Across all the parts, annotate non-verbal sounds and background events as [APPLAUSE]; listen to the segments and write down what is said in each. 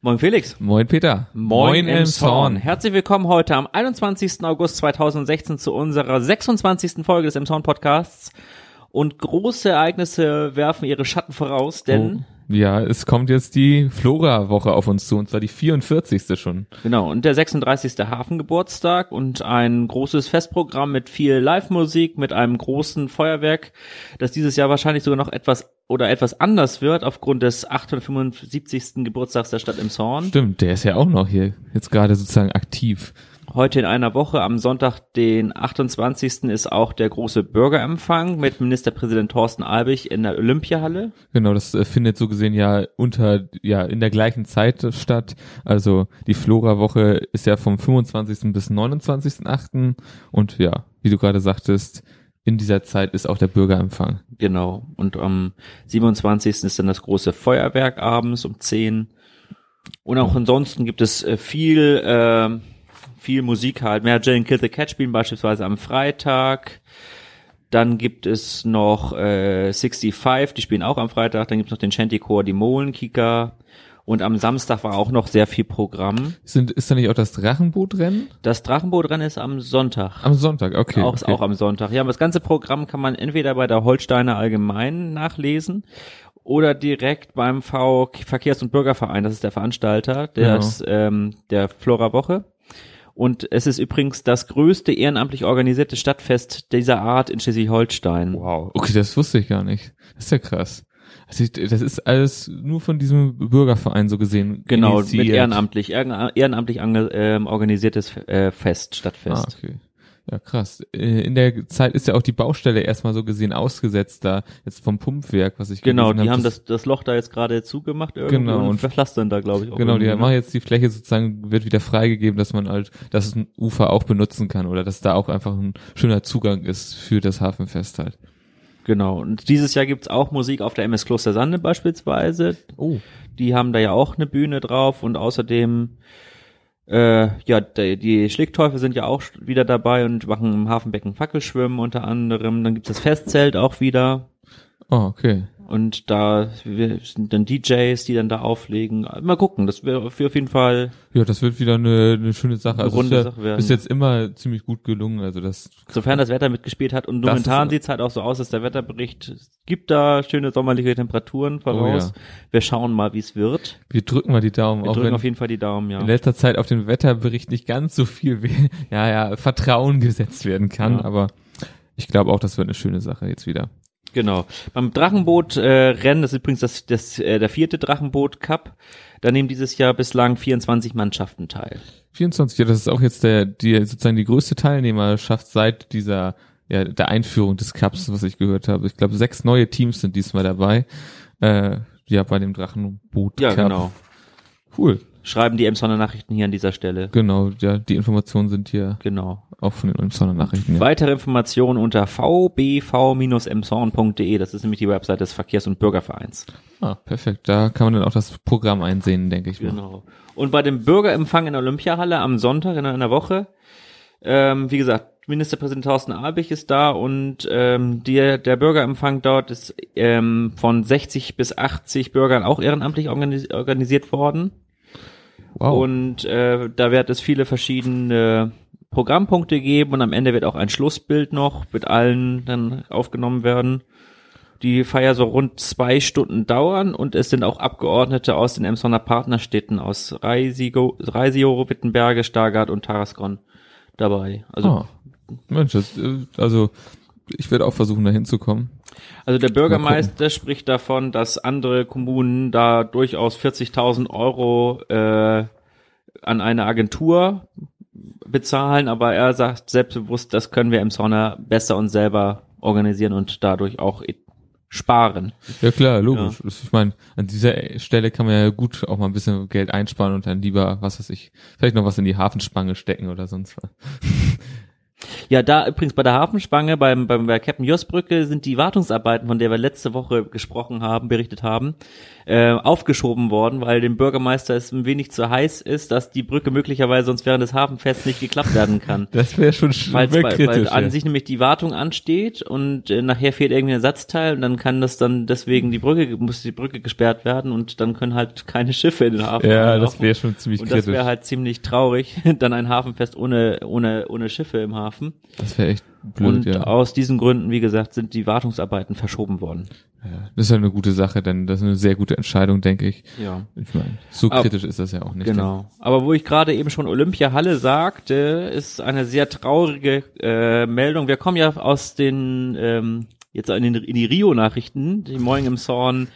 Moin Felix. Moin Peter. Moin, Elmshorn. Herzlich willkommen heute am 21. August 2016 zu unserer 26. Folge des Elmshorn Podcasts. Und große Ereignisse werfen ihre Schatten voraus, denn Oh. Ja, es kommt jetzt die Flora-Woche auf uns zu, und zwar die 44. schon. Genau, und der 36. Hafengeburtstag und ein großes Festprogramm mit viel Live-Musik, mit einem großen Feuerwerk, das dieses Jahr wahrscheinlich sogar noch etwas oder etwas anders wird aufgrund des 875. Geburtstags der Stadt Emshorn. Stimmt, der ist ja auch noch hier jetzt gerade sozusagen aktiv. Heute in einer Woche, am Sonntag, den 28. ist auch der große Bürgerempfang mit Ministerpräsident Thorsten Albig in der Olympiahalle. Genau, das äh, findet so gesehen ja unter, ja, in der gleichen Zeit statt. Also die Flora-Woche ist ja vom 25. bis 29.8. Und ja, wie du gerade sagtest, in dieser Zeit ist auch der Bürgerempfang. Genau. Und am 27. ist dann das große Feuerwerk abends um 10. Und auch ansonsten gibt es äh, viel, äh, viel Musik halt. Mehr Jane Kill the Cat spielen beispielsweise am Freitag. Dann gibt es noch äh, 65, die spielen auch am Freitag. Dann gibt es noch den Chanty-Chor, die Molenkicker. Und am Samstag war auch noch sehr viel Programm. Sind, ist da nicht auch das Drachenbootrennen? Das Drachenbootrennen ist am Sonntag. Am Sonntag, okay. auch, okay. auch am Sonntag. Ja, aber das ganze Programm kann man entweder bei der Holsteiner Allgemein nachlesen oder direkt beim V Verkehrs- und Bürgerverein. Das ist der Veranstalter des, ähm, der Flora Woche. Und es ist übrigens das größte ehrenamtlich organisierte Stadtfest dieser Art in Schleswig-Holstein. Wow, okay, das wusste ich gar nicht. Das ist ja krass. Also ich, das ist alles nur von diesem Bürgerverein so gesehen. Genau, initiiert. mit ehrenamtlich, ehren- ehrenamtlich ange, ähm, organisiertes äh, Fest, Ah, Stadtfest. okay. Ja, krass. Äh, In der Zeit ist ja auch die Baustelle erstmal so gesehen ausgesetzt da, jetzt vom Pumpwerk, was ich Genau, die hab, haben das, das Loch da jetzt gerade zugemacht irgendwie Genau, und und- verpflastern da, glaube ich, auch Genau, die ne? machen jetzt die Fläche sozusagen, wird wieder freigegeben, dass man halt, dass es ein Ufer auch benutzen kann oder dass da auch einfach ein schöner Zugang ist für das Hafenfest halt. Genau. Und dieses Jahr gibt's auch Musik auf der MS Kloster Sande beispielsweise. Oh. Die haben da ja auch eine Bühne drauf und außerdem äh, ja, die, Schlickteufel sind ja auch wieder dabei und machen im Hafenbecken Fackelschwimmen unter anderem. Dann gibt's das Festzelt auch wieder. Oh, okay. Und da wir- sind dann DJs, die dann da auflegen. Mal gucken, das wäre auf jeden Fall Ja, das wird wieder eine, eine schöne Sache. Also runde ist, ja, Sache werden. ist jetzt immer ziemlich gut gelungen. Also das Sofern das Wetter mitgespielt hat und Das momentan ist- sieht's halt auch so aus, dass der Wetterbericht es gibt da schöne sommerliche Temperaturen voraus. Oh Wir schauen mal, wie es wird. wir drücken mal die Daumen, Wir drücken auf jeden Fall die Daumen, ja. in letzter Zeit auf den Wetterbericht nicht ganz so viel we- [LAUGHS] ja, ja, Vertrauen gesetzt werden kann, Ja. aber ich glaube auch, das wird eine schöne Sache jetzt wieder. Genau. Beim Drachenboot äh, das ist übrigens das, das äh, der vierte Drachenboot Cup. Da nehmen dieses Jahr bislang 24 Mannschaften teil. 24, ja, das ist auch jetzt der, die, sozusagen die größte Teilnehmerschaft seit dieser, ja, der Einführung des Cups, was ich gehört habe. Ich glaube, sechs neue Teams sind diesmal dabei, äh, ja, bei dem Drachenboot Ja, genau. Cool. Schreiben die Emsonner Nachrichten hier an dieser Stelle. Genau, ja, die Informationen sind hier Genau. auch von den Emsonner Nachrichten. Ja. Weitere Informationen unter vbv-emshorn.de. Das ist nämlich die Website des Verkehrs- und Bürgervereins. Ah, perfekt. Da kann man dann auch das Programm einsehen, denke ich mal. Genau. Und bei dem Bürgerempfang in der Olympiahalle am Sonntag in einer Woche, ähm, wie gesagt, Ministerpräsident Thorsten Albig ist da und ähm, die, der Bürgerempfang dort ist ähm, von 60 bis 80 Bürgern auch ehrenamtlich organis organisiert worden. Wow. Und äh, da wird es viele verschiedene Programmpunkte geben und am Ende wird auch ein Schlussbild noch mit allen dann aufgenommen werden. Die Feier soll rund zwei Stunden dauern und es sind auch Abgeordnete aus den Emsonner Partnerstädten aus Reisio, Reisio Wittenberge, Stargard und Tarascon dabei. Also, Ah. Mensch, das, äh, also ich werde auch versuchen, da hinzukommen. Also der Bürgermeister spricht davon, dass andere Kommunen da durchaus 40.000 Euro äh, an eine Agentur bezahlen, aber er sagt selbstbewusst, das können wir im Sonner besser und selber organisieren und dadurch auch e- sparen. Ja klar, logisch. Das- Ich meine, an dieser Stelle kann man ja gut auch mal ein bisschen Geld einsparen und dann lieber, was weiß ich, vielleicht noch was in die Hafenspange stecken oder sonst was. [LAUGHS] Ja, da übrigens bei der Hafenspange, beim, beim bei Captain Joss Brücke sind die Wartungsarbeiten, von der wir letzte Woche gesprochen haben, berichtet haben, äh, aufgeschoben worden, weil dem Bürgermeister es ein wenig zu heiß ist, dass die Brücke möglicherweise sonst während des Hafenfests nicht geklappt werden kann. [LAUGHS] Das wäre schon schwer weil, kritisch. weil an sich nämlich die Wartung ansteht und äh, nachher fehlt irgendwie ein Ersatzteil und dann kann das dann deswegen die Brücke muss die Brücke gesperrt werden und dann können halt keine Schiffe in den Hafen ja, einlaufen. das wäre schon ziemlich und das kritisch. wäre halt ziemlich traurig, [LAUGHS] dann ein Hafenfest ohne ohne ohne Schiffe im Hafen. Das wäre echt blöd, und ja. aus diesen Gründen, wie gesagt, sind die Wartungsarbeiten verschoben worden. ja. Das ist ja eine gute Sache, denn das ist eine sehr gute Entscheidung, denke ich. Ja. Ich meine, so Aber- kritisch ist das ja auch nicht. Genau. Aber wo ich gerade eben schon Olympiahalle sagte, ist eine sehr traurige äh, Meldung. Wir kommen ja aus den ähm, jetzt in, den, in die Rio-Nachrichten, die Morgen im Zorn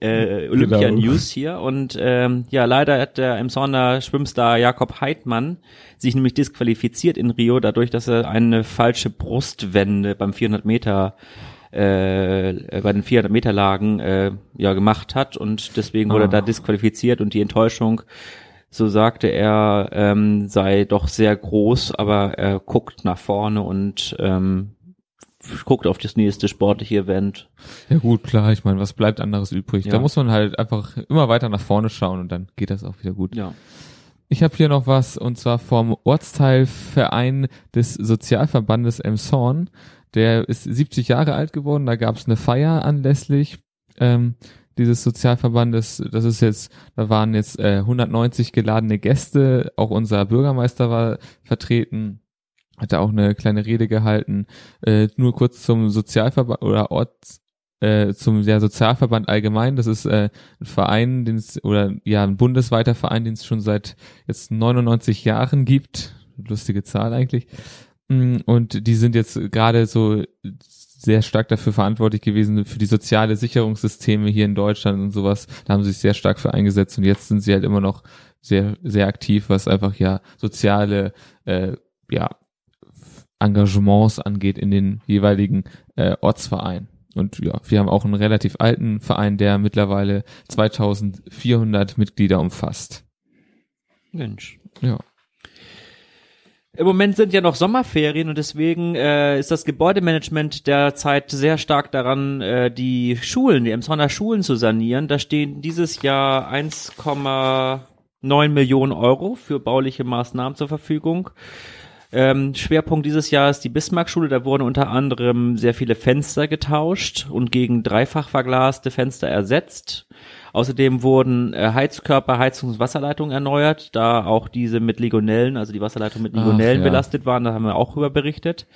äh, Olympia-News hier. Und ähm, ja, leider hat der im Zorner Schwimmstar Jakob Heidmann sich nämlich disqualifiziert in Rio, dadurch, dass er eine falsche Brustwende beim 400 Meter äh, bei den 400 Meter Lagen äh, ja gemacht hat und deswegen wurde er Ah. da disqualifiziert und die Enttäuschung so sagte er, ähm, sei doch sehr groß, aber er guckt nach vorne und ähm, guckt auf das nächste sportliche Event. Ja gut, klar, ich meine, was bleibt anderes übrig? Ja. Da muss man halt einfach immer weiter nach vorne schauen und dann geht das auch wieder gut. Ja. Ich habe hier noch was und zwar vom Ortsteilverein des Sozialverbandes Emshorn. Der ist 70 Jahre alt geworden. Da gab es eine Feier anlässlich ähm, dieses Sozialverbandes. Das ist jetzt, da waren jetzt äh, 190 geladene Gäste. Auch unser Bürgermeister war vertreten. Hat da auch eine kleine Rede gehalten. Äh, nur kurz zum Sozialverband oder Orts äh, zum ja, Sozialverband allgemein. Das ist äh, ein Verein, den es oder ja ein bundesweiter Verein, den es schon seit jetzt 99 Jahren gibt. Lustige Zahl eigentlich. Mm, Und die sind jetzt gerade so sehr stark dafür verantwortlich gewesen für die soziale Sicherungssysteme hier in Deutschland und sowas. Da haben sie sich sehr stark für eingesetzt und jetzt sind sie halt immer noch sehr sehr aktiv, was einfach ja soziale äh, ja Engagements angeht in den jeweiligen äh, Ortsvereinen. Und ja, wir haben auch einen relativ alten Verein, der mittlerweile 2400 Mitglieder umfasst. Mensch. Ja. Im Moment sind ja noch Sommerferien und deswegen äh, ist das Gebäudemanagement derzeit sehr stark daran, äh, die Schulen, die Emsonner Schulen zu sanieren. Da stehen dieses Jahr 1,9 Millionen Euro für bauliche Maßnahmen zur Verfügung. Ähm, Schwerpunkt dieses Jahr ist die Bismarckschule. Da wurden unter anderem sehr viele Fenster getauscht und gegen dreifach verglaste Fenster ersetzt. Außerdem wurden äh, Heizkörper, Heizungs- und Wasserleitungen erneuert, da auch diese mit Legionellen, also die Wasserleitungen mit Ach, Legionellen ja. belastet waren. Da haben wir auch drüber berichtet.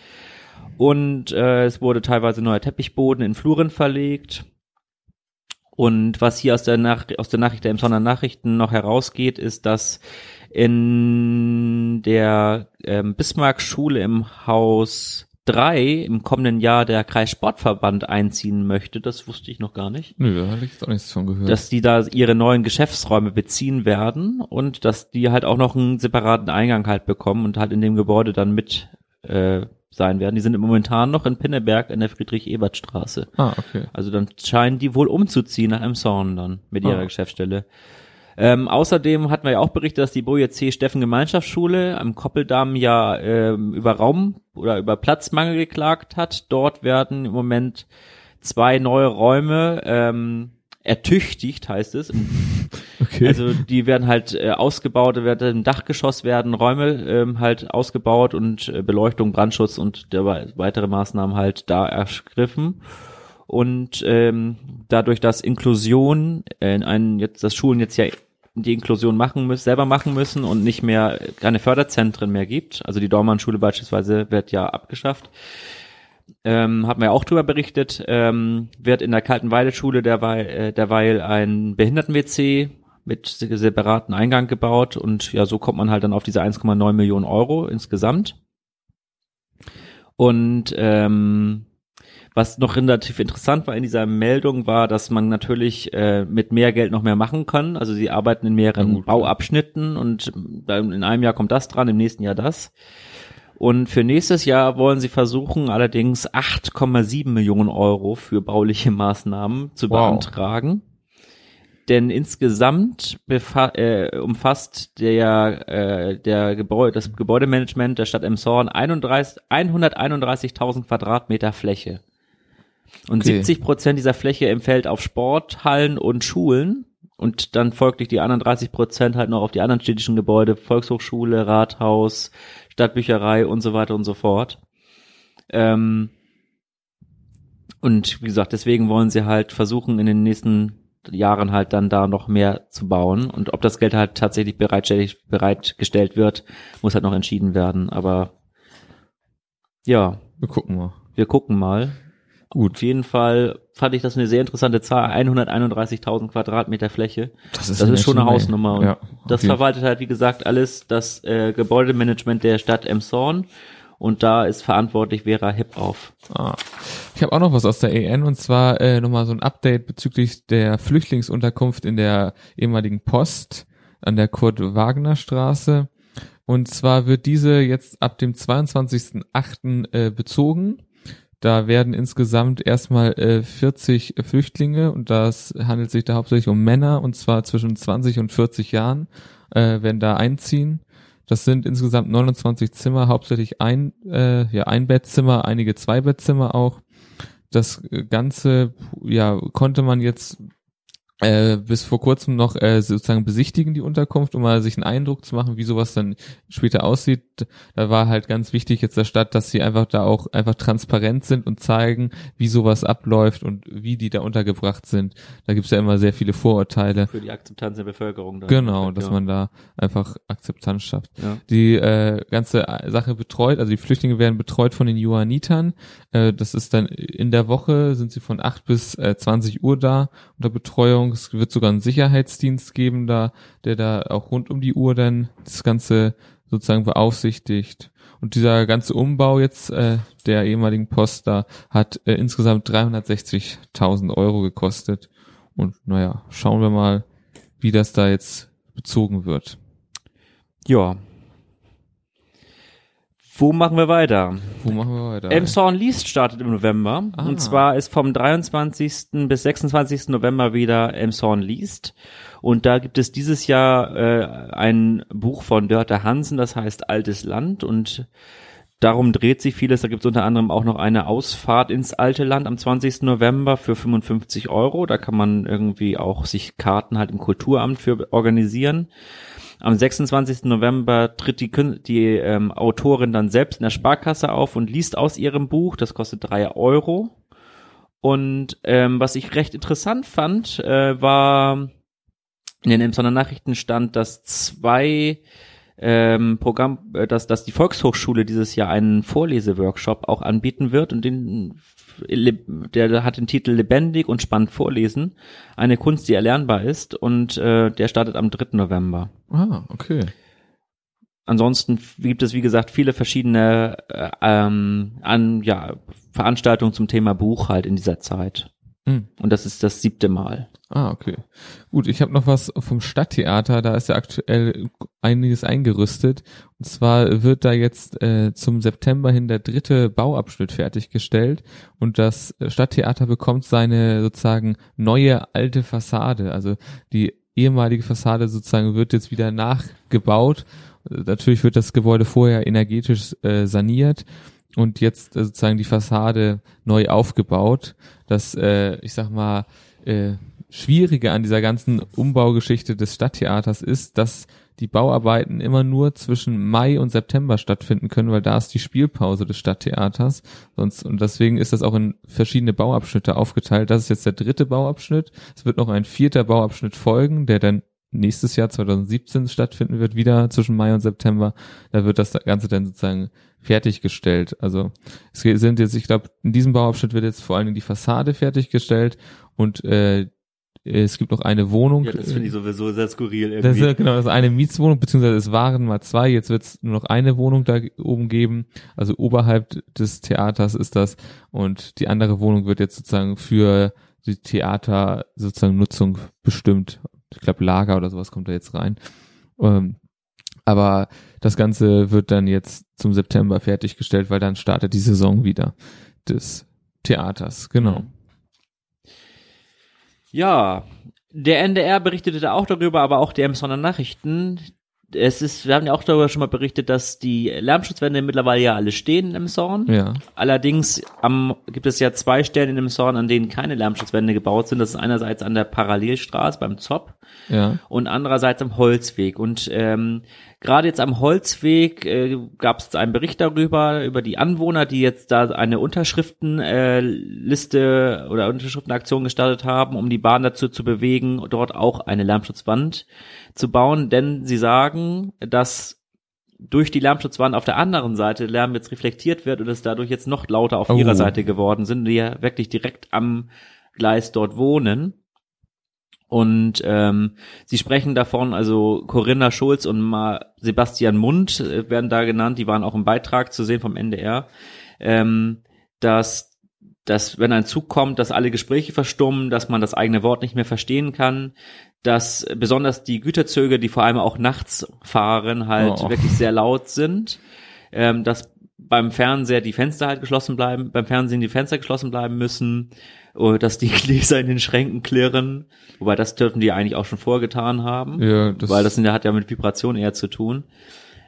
Und äh, es wurde teilweise neuer Teppichboden in Fluren verlegt. Und was hier aus der, Nach aus der Nachricht der Emsonner Nachrichten noch herausgeht, ist, dass in der ähm, Bismarck-Schule im Haus 3 im kommenden Jahr der Kreissportverband einziehen möchte. Das wusste ich noch gar nicht. Nö, da habe ich jetzt auch nichts von gehört. Dass die da ihre neuen Geschäftsräume beziehen werden und dass die halt auch noch einen separaten Eingang halt bekommen und halt in dem Gebäude dann mit äh, sein werden. Die sind momentan noch in Pinneberg in der Friedrich-Ebert-Straße. ah, okay. Also dann scheinen die wohl umzuziehen nach Emshorn dann mit ihrer Ah. Geschäftsstelle. Ähm, außerdem hatten wir ja auch berichtet, dass die Boje C. Steffen Gemeinschaftsschule am Koppeldamm ja ähm, über Raum oder über Platzmangel geklagt hat. Dort werden im Moment zwei neue Räume ähm, ertüchtigt, heißt es. [LAUGHS] Okay. Also die werden halt äh, ausgebaut, werden im Dachgeschoss werden Räume ähm, halt ausgebaut und äh, Beleuchtung, Brandschutz und der, wei- weitere Maßnahmen halt da ergriffen. Und ähm, dadurch, dass Inklusion äh, in einen jetzt das Schulen jetzt ja die Inklusion machen müssen, selber machen müssen und nicht mehr keine Förderzentren mehr gibt. Also die Dormann-Schule beispielsweise wird ja abgeschafft. Ähm, man ja auch drüber berichtet, ähm, wird in der Kaltenweide-Schule derweil, äh, derweil ein Behinderten-WC mit se- separaten Eingang gebaut und ja, so kommt man halt dann auf diese 1,9 Millionen Euro insgesamt. Und ähm, was noch relativ interessant war in dieser Meldung war, dass man natürlich äh, mit mehr Geld noch mehr machen kann. Also sie arbeiten in mehreren Ja. Bauabschnitten und in einem Jahr kommt das dran, im nächsten Jahr das. Und für nächstes Jahr wollen sie versuchen, allerdings 8,7 Millionen Euro für bauliche Maßnahmen zu Wow. beantragen. denn insgesamt äh, umfasst der, äh, der Gebäude, das Gebäudemanagement der Stadt Emshorn 31 131.000 Quadratmeter Fläche. Und Okay. 70 Prozent dieser Fläche empfällt auf Sporthallen und Schulen. Und dann folglich die anderen 30 Prozent halt noch auf die anderen städtischen Gebäude, Volkshochschule, Rathaus, Stadtbücherei und so weiter und so fort. Ähm, und wie gesagt, deswegen wollen sie halt versuchen, in den nächsten Jahren halt dann da noch mehr zu bauen. Und ob das Geld halt tatsächlich bereitgestellt wird, muss halt noch entschieden werden. Aber ja, Wir gucken mal. wir gucken mal. Gut. Auf jeden Fall fand ich das eine sehr interessante Zahl. 131.000 Quadratmeter Fläche. Das Das ist schon eine Hausnummer. Ja, das verwaltet halt, wie gesagt, alles das äh, Gebäudemanagement der Stadt Emshorn. Und da ist verantwortlich Vera Hipp auf. Ah. Ich habe auch noch was aus der EN und zwar äh, nochmal so ein Update bezüglich der Flüchtlingsunterkunft in der ehemaligen Post an der Kurt-Wagner-Straße. Und zwar wird diese jetzt ab dem 22.08. Äh, bezogen. Da werden insgesamt erstmal äh, 40 Flüchtlinge und das handelt sich da hauptsächlich um Männer und zwar zwischen 20 und 40 Jahren äh, werden da einziehen. Das sind insgesamt 29 Zimmer, hauptsächlich ein, äh, ja, ein Bettzimmer, einige Zweibettzimmer auch. Das Ganze, ja, konnte man jetzt äh, bis vor kurzem noch äh, sozusagen besichtigen, die Unterkunft, um mal sich einen Eindruck zu machen, wie sowas dann später aussieht. Da war halt ganz wichtig jetzt der Stadt, dass sie einfach da auch einfach transparent sind und zeigen, wie sowas abläuft und wie die da untergebracht sind. Da gibt's ja immer sehr viele Vorurteile. Für die Akzeptanz der Bevölkerung. dann. Genau, dass ja. man da einfach Akzeptanz schafft. Ja. Die äh, ganze Sache betreut, also die Flüchtlinge werden betreut von den Johannitern. Äh, das ist dann in der Woche, sind sie von 8 bis äh, 20 Uhr da unter Betreuung. Es wird sogar einen Sicherheitsdienst geben, da, der da auch rund um die Uhr dann das Ganze sozusagen beaufsichtigt. Und dieser ganze Umbau jetzt äh, der ehemaligen Post da hat äh, insgesamt 360.000 Euro gekostet. Und naja, schauen wir mal, wie das da jetzt bezogen wird. ja. Wo machen wir weiter? Wo machen wir weiter? Elmshorn Least startet im November. Ah. Und zwar ist vom 23. bis 26. November wieder Elmshorn Least. Und da gibt es dieses Jahr äh, ein Buch von Dörte Hansen, das heißt Altes Land. Und darum dreht sich vieles. Da gibt es unter anderem auch noch eine Ausfahrt ins alte Land am 20. November für 55 Euro. Da kann man irgendwie auch sich Karten halt im Kulturamt für organisieren. Am 26. November tritt die, die ähm, Autorin dann selbst in der Sparkasse auf und liest aus ihrem Buch. Das kostet drei Euro. Und ähm, was ich recht interessant fand, äh, war in den Emsonner Nachrichten stand, dass zwei ähm, Programm, äh, dass, dass die Volkshochschule dieses Jahr einen Vorleseworkshop auch anbieten wird und den der hat den Titel Lebendig und spannend vorlesen, eine Kunst, die erlernbar ist und äh, der startet am 3. November. Ah, okay. Ansonsten gibt es, wie gesagt, viele verschiedene äh, ähm, an, ja, Veranstaltungen zum Thema Buch halt in dieser Zeit. Hm. Und das ist das siebte Mal. Ah, okay. Gut, ich habe noch was vom Stadttheater, da ist ja aktuell einiges eingerüstet. Und zwar wird da jetzt äh, zum September hin der dritte Bauabschnitt fertiggestellt und das Stadttheater bekommt seine sozusagen neue alte Fassade. Also die ehemalige Fassade sozusagen wird jetzt wieder nachgebaut. Natürlich wird das Gebäude vorher energetisch äh, saniert und jetzt äh, sozusagen die Fassade neu aufgebaut. Das, äh, ich sag mal, äh, Schwierige an dieser ganzen Umbaugeschichte des Stadttheaters ist, dass die Bauarbeiten immer nur zwischen Mai und September stattfinden können, weil da ist die Spielpause des Stadttheaters. Sonst, und deswegen ist das auch in verschiedene Bauabschnitte aufgeteilt. Das ist jetzt der dritte Bauabschnitt. Es wird noch ein vierter Bauabschnitt folgen, der dann nächstes Jahr 2017 stattfinden wird, wieder zwischen Mai und September. Da wird das Ganze dann sozusagen fertiggestellt. Also es sind jetzt, ich glaube, in diesem Bauabschnitt wird jetzt vor allen Dingen die Fassade fertiggestellt und äh, es gibt noch eine Wohnung. Ja, das finde ich sowieso sehr skurril Das irgendwie. ist genau, das ist eine Mietswohnung, beziehungsweise es waren mal zwei, jetzt wird es nur noch eine Wohnung da oben geben. Also oberhalb des Theaters ist das. Und die andere Wohnung wird jetzt sozusagen für die Theater sozusagen Nutzung bestimmt. Ich glaube, Lager oder sowas kommt da jetzt rein. Ähm, aber das Ganze wird dann jetzt zum September fertiggestellt, weil dann startet die Saison wieder des Theaters. Genau. Ja, Der NDR berichtete da auch darüber, aber auch die Emsonner Nachrichten. Es ist, wir haben ja auch darüber schon mal berichtet, dass die Lärmschutzwände mittlerweile ja alle stehen in Emshorn. Ja. Allerdings am, gibt es ja zwei Stellen in Emshorn, an denen keine Lärmschutzwände gebaut sind. Das ist einerseits an der Parallelstraße beim Zopp Ja. und andererseits am Holzweg. Und ähm, gerade jetzt am Holzweg äh, gab es einen Bericht darüber, über die Anwohner, die jetzt da eine Unterschriftenliste äh, oder Unterschriftenaktion gestartet haben, um die Bahn dazu zu bewegen, dort auch eine Lärmschutzwand zu bauen. Denn sie sagen, dass durch die Lärmschutzwand auf der anderen Seite Lärm jetzt reflektiert wird und es dadurch jetzt noch lauter auf Oh. ihrer Seite geworden sind, die ja wirklich direkt am Gleis dort wohnen. Und ähm, sie sprechen davon, also Corinna Schulz und Ma Sebastian Mund äh, werden da genannt, die waren auch im Beitrag zu sehen vom NDR, ähm, dass dass wenn ein Zug kommt, dass alle Gespräche verstummen, dass man das eigene Wort nicht mehr verstehen kann, dass besonders die Güterzüge, die vor allem auch nachts fahren, halt Oh. wirklich sehr laut sind, ähm, dass beim Fernseher die Fenster halt geschlossen bleiben, beim Fernsehen die Fenster geschlossen bleiben müssen, oder dass die [LAUGHS] Gläser in den Schränken klirren, wobei das dürfen die eigentlich auch schon vorgetan haben, Ja, das, weil das hat ja mit Vibration eher zu tun.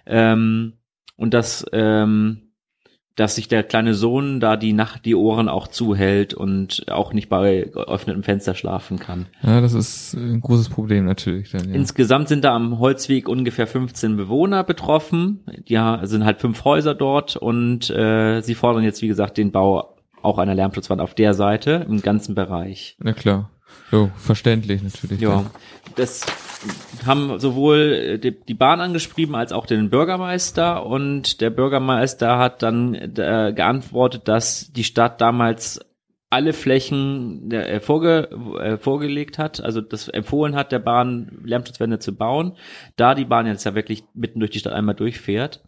Ähm, und dass, ähm, dass sich der kleine Sohn da die Nacht die Ohren auch zuhält und auch nicht bei geöffnetem Fenster schlafen kann. ja, das ist ein großes Problem natürlich dann, ja. Insgesamt sind da am Holzweg ungefähr 15 Bewohner betroffen. Ja, sind halt fünf Häuser dort und äh, sie fordern jetzt, wie gesagt, den Bau auch einer Lärmschutzwand auf der Seite im ganzen Bereich. Na klar. Jo, verständlich natürlich. Ja, das haben sowohl äh, die, die Bahn angeschrieben als auch den Bürgermeister und der Bürgermeister hat dann äh, geantwortet, dass die Stadt damals alle Flächen äh, vorge äh, vorgelegt hat, also das empfohlen hat, der Bahn Lärmschutzwände zu bauen, da die Bahn jetzt ja wirklich mitten durch die Stadt einmal durchfährt.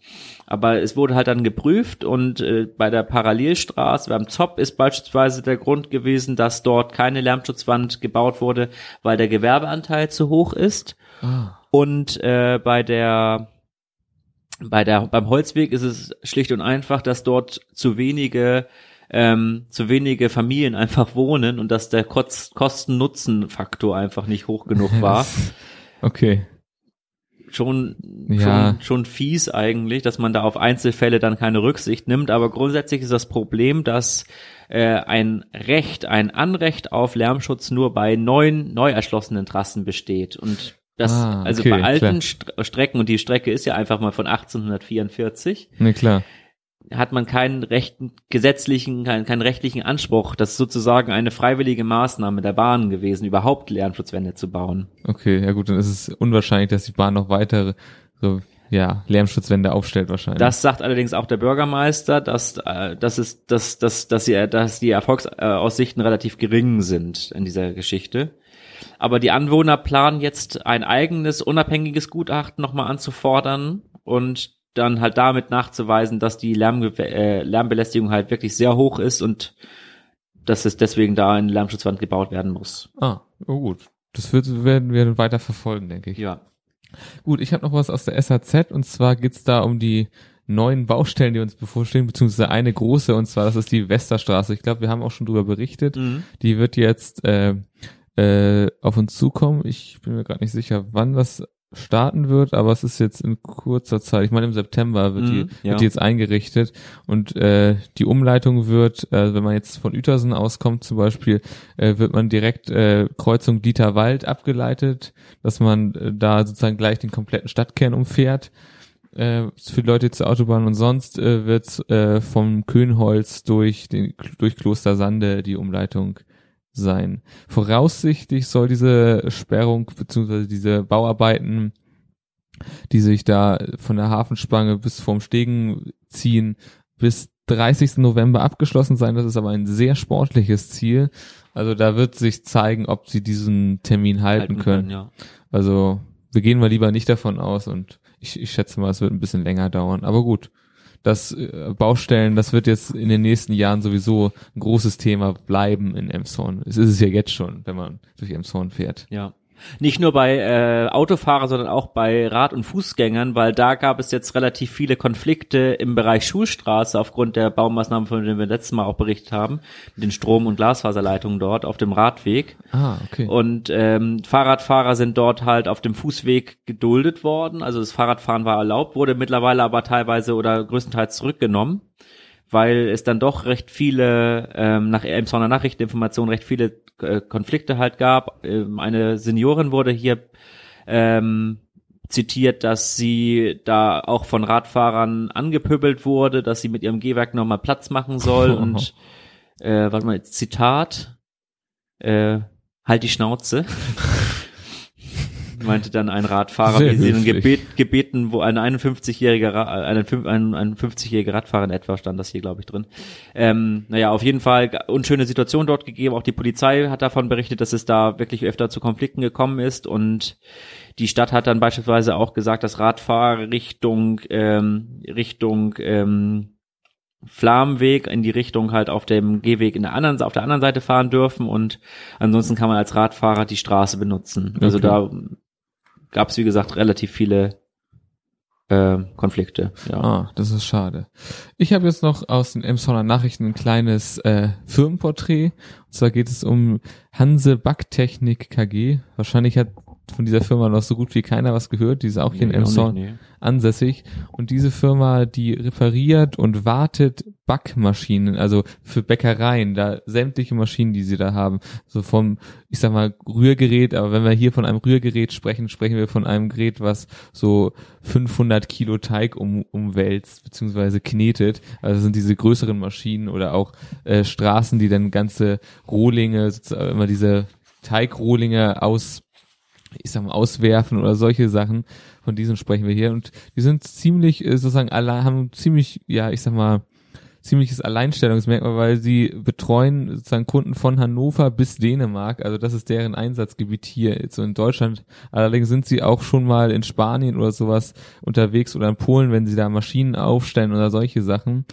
Aber es wurde halt dann geprüft und äh, bei der Parallelstraße beim Zopp ist beispielsweise der Grund gewesen, dass dort keine Lärmschutzwand gebaut wurde, weil der Gewerbeanteil zu hoch ist. Ah, Und äh, bei der bei der beim Holzweg ist es schlicht und einfach, dass dort zu wenige ähm, zu wenige Familien einfach [LAUGHS] wohnen und dass der Kost- Kosten-Nutzen-Faktor einfach nicht hoch genug war. okay. schon, Ja. schon, schon fies eigentlich, dass man da auf Einzelfälle dann keine Rücksicht nimmt. Aber grundsätzlich ist das Problem, dass äh, ein Recht, ein Anrecht auf Lärmschutz nur bei neuen, neu erschlossenen Trassen besteht. Und das, Ah, also okay, bei alten. St Strecken, und die Strecke ist ja einfach mal von 1844, Ne, klar. Hat man keinen rechten, gesetzlichen, keinen, keinen rechtlichen Anspruch. Das ist sozusagen eine freiwillige Maßnahme der Bahn gewesen, überhaupt Lärmschutzwände zu bauen. Okay, ja gut, dann ist es unwahrscheinlich, dass die Bahn noch weitere, so, ja, Lärmschutzwände aufstellt wahrscheinlich. Das sagt allerdings auch der Bürgermeister, dass, äh, dass, es, dass, dass, dass, sie, dass die Erfolgsaussichten relativ gering sind in dieser Geschichte. Aber die Anwohner planen jetzt ein eigenes, unabhängiges Gutachten nochmal anzufordern und dann halt damit nachzuweisen, dass die Lärm, äh, Lärmbelästigung halt wirklich sehr hoch ist und dass es deswegen da eine Lärmschutzwand gebaut werden muss. ah, oh gut. Das wird, werden wir weiter verfolgen, denke ich. Ja. Gut, ich habe noch was aus der SAZ und zwar geht's da um die neuen Baustellen, die uns bevorstehen, beziehungsweise eine große und zwar das ist die Westerstraße. Ich glaube, wir haben auch schon drüber berichtet. Mhm. Die wird jetzt äh, äh, auf uns zukommen. Ich bin mir gerade nicht sicher, wann das starten wird, aber es ist jetzt in kurzer Zeit. Ich meine, im September wird, Mhm, die, ja. wird die jetzt eingerichtet und äh, die Umleitung wird, äh, wenn man jetzt von Uetersen auskommt zum Beispiel, äh, wird man direkt äh, Kreuzung Dieterwald abgeleitet, dass man äh, da sozusagen gleich den kompletten Stadtkern umfährt äh, für Leute zur Autobahn und sonst äh, wird äh, vom Köhnholz durch den durch Kloster Sande die Umleitung sein. Voraussichtlich soll diese Sperrung beziehungsweise diese Bauarbeiten, die sich da von der Hafenspange bis vom Stegen ziehen, bis 30. November abgeschlossen sein. Das ist aber ein sehr sportliches Ziel. Also da wird sich zeigen, ob sie diesen Termin halten, können. ja. Also wir gehen mal lieber nicht davon aus und ich, ich schätze mal, es wird ein bisschen länger dauern. Aber gut, das äh, Baustellen, das wird jetzt in den nächsten Jahren sowieso ein großes Thema bleiben in Emshorn. Es ist es ja jetzt schon, wenn man durch Emshorn fährt. Ja. Nicht nur bei äh, Autofahrern, sondern auch bei Rad- und Fußgängern, weil da gab es jetzt relativ viele Konflikte im Bereich Schulstraße aufgrund der Baumaßnahmen, von denen wir letztes Mal auch berichtet haben, mit den Strom- und Glasfaserleitungen dort auf dem Radweg. Ah, okay. Und ähm, Fahrradfahrer sind dort halt auf dem Fußweg geduldet worden. Also das Fahrradfahren war erlaubt, wurde mittlerweile aber teilweise oder größtenteils zurückgenommen weil es dann doch recht viele, ähm, nach Elmshorner Nachrichteninformationen recht viele äh, Konflikte halt gab. Ähm, eine Seniorin wurde hier ähm, zitiert, dass sie da auch von Radfahrern angepöbelt wurde, dass sie mit ihrem Gehwerk nochmal Platz machen soll und [LAUGHS] äh, warte mal, Zitat, äh, halt die Schnauze. [LAUGHS] meinte dann ein Radfahrer, Sehr sie höflich. gebet, gebeten, wo ein 51-jähriger, Ra- ein, ein, ein 50-jähriger Radfahrer in etwa stand das hier, glaube ich, drin. Ähm, naja, auf jeden Fall unschöne Situation dort gegeben. Auch die Polizei hat davon berichtet, dass es da wirklich öfter zu Konflikten gekommen ist und die Stadt hat dann beispielsweise auch gesagt, dass Radfahrer Richtung ähm, Richtung ähm, Flammenweg in die Richtung halt auf dem Gehweg in der anderen, auf der anderen Seite fahren dürfen und ansonsten kann man als Radfahrer die Straße benutzen. Also Okay. da gab es, wie gesagt, relativ viele äh, Konflikte. Ja. Ah, das ist schade. Ich habe jetzt noch aus den Emsonner Nachrichten ein kleines äh, Firmenporträt. Und zwar geht es um Hanse Backtechnik KG. Wahrscheinlich hat von dieser Firma noch so gut wie keiner was gehört. Die ist auch hier in Nee, Emshorn nicht, nee. ansässig. Und diese Firma, die repariert und wartet Backmaschinen, also für Bäckereien, da sämtliche Maschinen, die sie da haben. So vom, ich sag mal, Rührgerät, aber wenn wir hier von einem Rührgerät sprechen, sprechen wir von einem Gerät, was so 500 Kilo Teig um, umwälzt, beziehungsweise knetet. Also sind diese größeren Maschinen oder auch äh, Straßen, die dann ganze Rohlinge, immer diese Teigrohlinge aus ich sag mal, auswerfen oder solche Sachen. Von diesen sprechen wir hier. Und die sind ziemlich, äh, sozusagen, alle haben ziemlich, ja, ich sag mal, ziemliches Alleinstellungsmerkmal, weil sie betreuen sozusagen Kunden von Hannover bis Dänemark. Also das ist deren Einsatzgebiet hier so in Deutschland. Allerdings sind sie auch schon mal in Spanien oder sowas unterwegs oder in Polen, wenn sie da Maschinen aufstellen oder solche Sachen.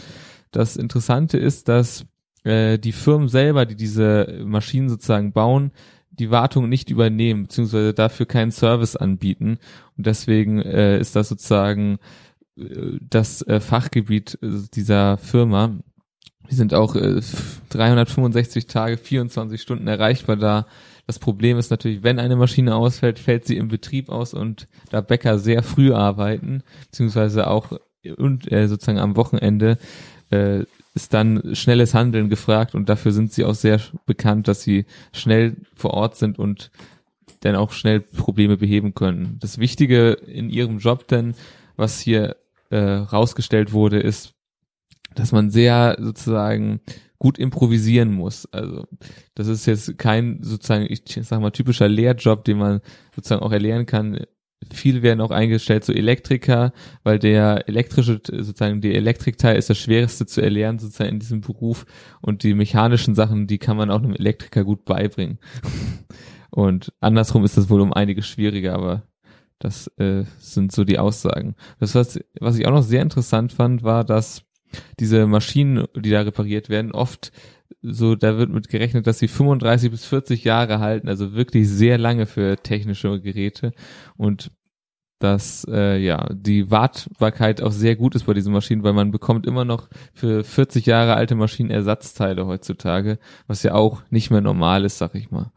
Das Interessante ist, dass äh, die Firmen selber, die diese Maschinen sozusagen bauen, die Wartung nicht übernehmen, beziehungsweise dafür keinen Service anbieten. Und deswegen äh, ist das sozusagen äh, das äh, Fachgebiet äh, dieser Firma. Die sind auch äh, 365 Tage, 24 Stunden erreichbar da. Das Problem ist natürlich, wenn eine Maschine ausfällt, fällt sie im Betrieb aus und da Bäcker sehr früh arbeiten, beziehungsweise auch und äh, sozusagen am Wochenende äh, ist dann schnelles Handeln gefragt und dafür sind sie auch sehr bekannt, dass sie schnell vor Ort sind und dann auch schnell Probleme beheben können. Das Wichtige in ihrem Job denn, was hier äh, rausgestellt wurde, ist, dass man sehr sozusagen gut improvisieren muss. Also das ist jetzt kein sozusagen, ich sag mal, typischer Lehrjob, den man sozusagen auch erlernen kann. Viele werden auch eingestellt zu Elektriker, weil der elektrische, sozusagen der Elektrikteil ist das schwerste zu erlernen sozusagen in diesem Beruf und die mechanischen Sachen, die kann man auch einem Elektriker gut beibringen. [LAUGHS] Und andersrum ist das wohl um einiges schwieriger, aber das äh, sind so die Aussagen. Das was, was ich auch noch sehr interessant fand, war, dass diese Maschinen, die da repariert werden, oft so, da wird mit gerechnet, dass sie 35 bis 40 Jahre halten, also wirklich sehr lange für technische Geräte und dass äh, ja die Wartbarkeit auch sehr gut ist bei diesen Maschinen, weil man bekommt immer noch für 40 Jahre alte Maschinen Ersatzteile heutzutage, was ja auch nicht mehr normal ist, sag ich mal.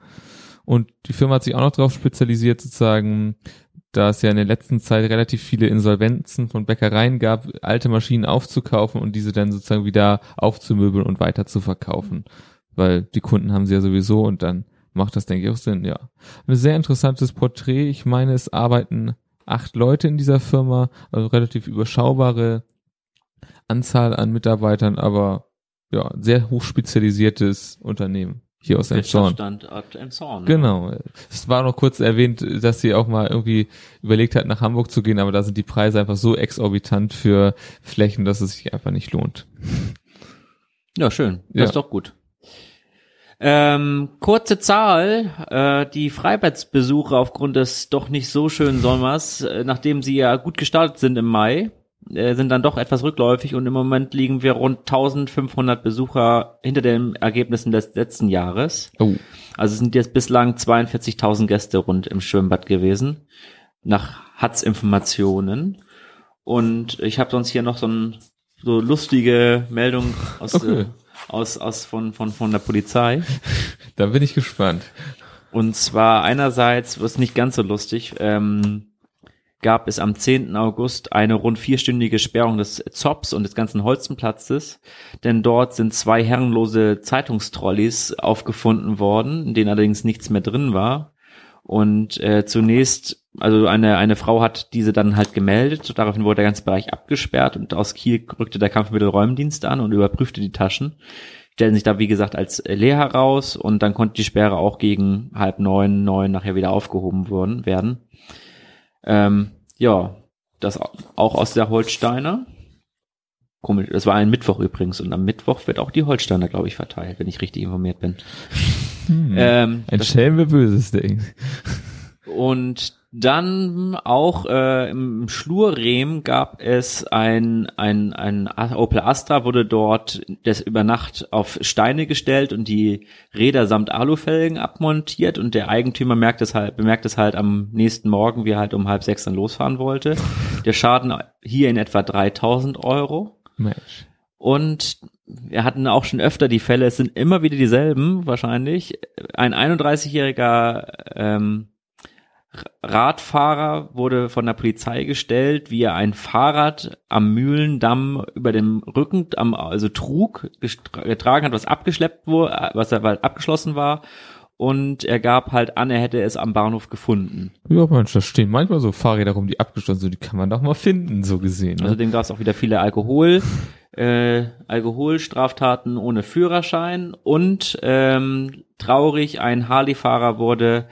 Und die Firma hat sich auch noch darauf spezialisiert, sozusagen, da es ja in der letzten Zeit relativ viele Insolvenzen von Bäckereien gab, alte Maschinen aufzukaufen und diese dann sozusagen wieder aufzumöbeln und weiter zu verkaufen. Weil die Kunden haben sie ja sowieso und dann macht das, denke ich, auch Sinn, ja. Ein sehr interessantes Porträt. Ich meine, es arbeiten acht Leute in dieser Firma, also relativ überschaubare Anzahl an Mitarbeitern, aber ja, sehr hochspezialisiertes Unternehmen hier aus. Standort Emshorn. Genau. Es war noch kurz erwähnt, dass sie auch mal irgendwie überlegt hat, nach Hamburg zu gehen, aber da sind die Preise einfach so exorbitant für Flächen, dass es sich einfach nicht lohnt. Ja, schön. Das Ja. ist doch gut. Ähm, kurze Zahl, äh, die Freibeitsbesuche aufgrund des doch nicht so schönen Sommers, äh, nachdem sie ja gut gestartet sind im Mai, äh, sind dann doch etwas rückläufig und im Moment liegen wir rund 1500 Besucher hinter den Ergebnissen des letzten Jahres. Oh. Also sind jetzt bislang 42.000 Gäste rund im Schwimmbad gewesen, nach Hatz-Informationen. Und ich habe sonst hier noch so, ein, so lustige Meldung aus, Okay. äh, aus, aus von, von, von der Polizei. [LAUGHS] Da bin ich gespannt. Und zwar einerseits, was nicht ganz so lustig, ähm, gab es am 10. August eine rund vierstündige Sperrung des Zops und des ganzen Holzenplatzes, denn dort sind zwei herrenlose Zeitungstrolleys aufgefunden worden, in denen allerdings nichts mehr drin war. Und äh, zunächst, also eine, eine Frau hat diese dann halt gemeldet, daraufhin wurde der ganze Bereich abgesperrt und aus Kiel rückte der Kampfmittelräumdienst an und überprüfte die Taschen stellen sich da wie gesagt als leer heraus und dann konnte die Sperre auch gegen halb neun, neun nachher wieder aufgehoben worden, werden. Ähm, ja, das au- auch aus der Holsteiner. Komisch, das war ein Mittwoch übrigens und am Mittwoch wird auch die Holsteiner, glaube ich, verteilt, wenn ich richtig informiert bin. Hm. Ähm, Ein Schelm, wer Böses denkt. Und dann auch äh, im Schlurrehm gab es ein, ein, ein Opel Astra wurde dort das über Nacht auf Steine gestellt und die Räder samt Alufelgen abmontiert und der Eigentümer merkt es halt, bemerkt es halt am nächsten Morgen, wie er halt um halb sechs dann losfahren wollte. Der Schaden hier in etwa 3000 Euro. Mensch. Und wir hatten auch schon öfter die Fälle, es sind immer wieder dieselben wahrscheinlich. Ein 31-jähriger ähm, Radfahrer wurde von der Polizei gestellt, wie er ein Fahrrad am Mühlendamm über dem Rücken, am, also trug, getragen hat, was abgeschleppt wurde, was er weil abgeschlossen war. Und er gab halt an, er hätte es am Bahnhof gefunden. Ja, Mensch, da stehen manchmal so Fahrräder rum, die abgeschlossen sind. Die kann man doch mal finden, so gesehen. Ne? Außerdem gab es auch wieder viele Alkohol, äh, Alkoholstraftaten ohne Führerschein und ähm, traurig, ein Harley-Fahrer wurde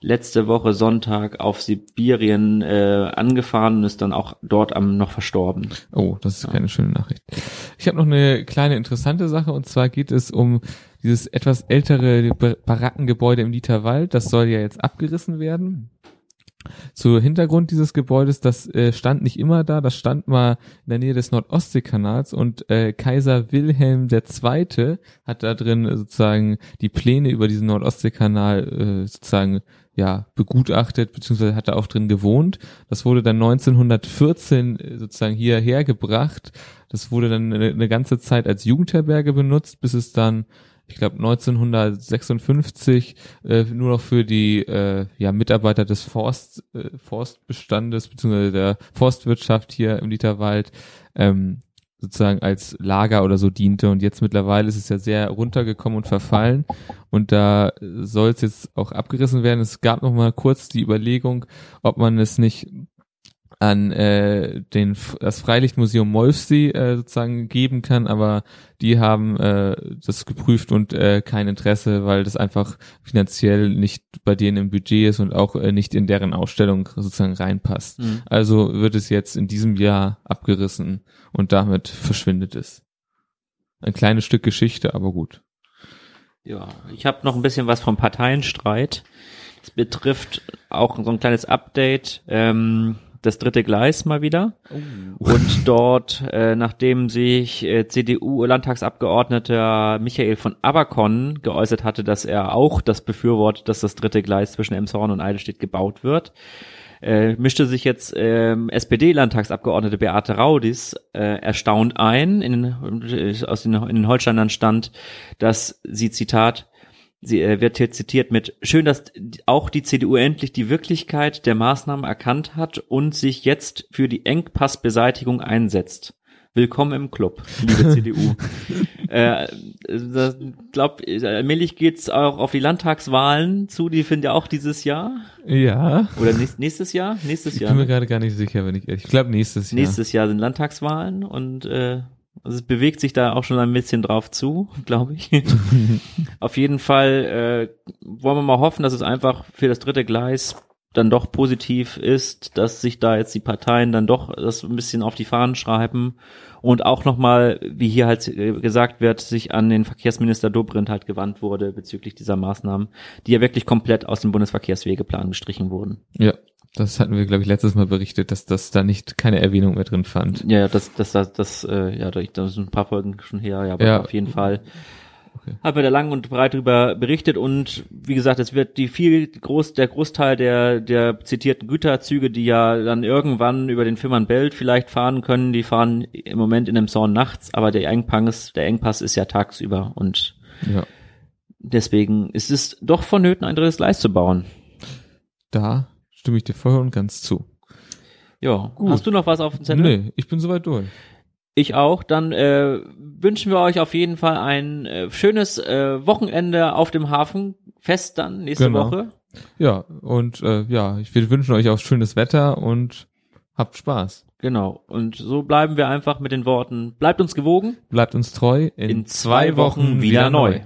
letzte Woche Sonntag auf Sibirien äh, angefahren und ist dann auch dort am noch verstorben. Oh, das ist keine schöne Nachricht. Ich habe noch eine kleine interessante Sache und zwar geht es um dieses etwas ältere Bar- Barackengebäude im Dieterwald. Das soll ja jetzt abgerissen werden. Zu Hintergrund dieses Gebäudes, das äh, stand nicht immer da, das stand mal in der Nähe des Nordostseekanals und äh, Kaiser Wilhelm II. hat da drin äh, sozusagen die Pläne über diesen Nordostseekanal äh, sozusagen ja begutachtet, beziehungsweise hat er auch drin gewohnt. Das wurde dann 1914 äh, sozusagen hierher gebracht. Das wurde dann eine, eine ganze Zeit als Jugendherberge benutzt, bis es dann ich glaube 1956 äh, nur noch für die äh, ja, Mitarbeiter des Forst, äh, Forstbestandes beziehungsweise der Forstwirtschaft hier im Literwald ähm, sozusagen als Lager oder so diente und jetzt mittlerweile ist es ja sehr runtergekommen und verfallen und da soll es jetzt auch abgerissen werden. Es gab noch mal kurz die Überlegung, ob man es nicht an äh, den das Freilichtmuseum Molfsee äh, sozusagen geben kann, aber die haben äh, das geprüft und äh, kein Interesse, weil das einfach finanziell nicht bei denen im Budget ist und auch äh, nicht in deren Ausstellung sozusagen reinpasst. Mhm. Also wird es jetzt in diesem Jahr abgerissen und damit verschwindet es. Ein kleines Stück Geschichte, aber gut. Ja, ich habe noch ein bisschen was vom Parteienstreit. Es betrifft auch so ein kleines Update. Ähm, das dritte Gleis mal wieder. Und dort, äh, nachdem sich äh, CDU-Landtagsabgeordneter Michael von Aberconn geäußert hatte, dass er auch das befürwortet, dass das dritte Gleis zwischen Emshorn und Eidelstedt gebaut wird, äh, mischte sich jetzt ähm, SPD-Landtagsabgeordnete Beate Raudis äh, erstaunt ein. In, den- aus den, in den Holsteinern stand, dass sie, Zitat, Sie äh, wird hier zitiert mit schön, dass auch die CDU endlich die Wirklichkeit der Maßnahmen erkannt hat und sich jetzt für die Engpassbeseitigung einsetzt. Willkommen im Club, liebe [LAUGHS] CDU. äh, das, glaub, allmählich geht's auch auf die Landtagswahlen zu, die finden ja auch dieses Jahr. Ja. Oder nächst, nächstes Jahr? Nächstes Ich Jahr. bin mir gerade gar nicht sicher, wenn ich ehrlich. Ich glaube nächstes Jahr. Nächstes Jahr sind Landtagswahlen und äh, also es bewegt sich da auch schon ein bisschen drauf zu, [LAUGHS] glaube ich. [LAUGHS] Auf jeden Fall äh, wollen wir mal hoffen, dass es einfach für das dritte Gleis dann doch positiv ist, dass sich da jetzt die Parteien dann doch das ein bisschen auf die Fahnen schreiben und auch nochmal, wie hier halt gesagt wird, sich an den Verkehrsminister Dobrindt halt gewandt wurde bezüglich dieser Maßnahmen, die ja wirklich komplett aus dem Bundesverkehrswegeplan gestrichen wurden. Ja. Das hatten wir, glaube ich, letztes Mal berichtet, dass das da nicht keine Erwähnung mehr drin fand. Ja, das, das, das, das, äh, ja, das sind ein paar Folgen schon her, ja, aber Ja. auf jeden Fall. Okay. Haben wir da lang und breit drüber berichtet und wie gesagt, es wird die viel groß, der Großteil der, der zitierten Güterzüge, die ja dann irgendwann über den Fehmarnbelt vielleicht fahren können, die fahren im Moment in dem Zorn nachts, aber der Engpass, der Engpass ist ja tagsüber und Ja. deswegen ist es doch vonnöten, ein drittes Gleis zu bauen. Da stimme ich dir voll und ganz zu. Ja, Gut. hast du noch was auf dem Zettel? Nee, ich bin soweit durch. Ich auch. Dann äh, wünschen wir euch auf jeden Fall ein äh, schönes äh, Wochenende auf dem Hafen. Fest dann nächste Genau. Woche. Ja, und äh, ja, ich wir wünschen euch auch schönes Wetter und habt Spaß. Genau. Und so bleiben wir einfach mit den Worten. Bleibt uns gewogen. Bleibt uns treu. In zwei Wochen wieder neu.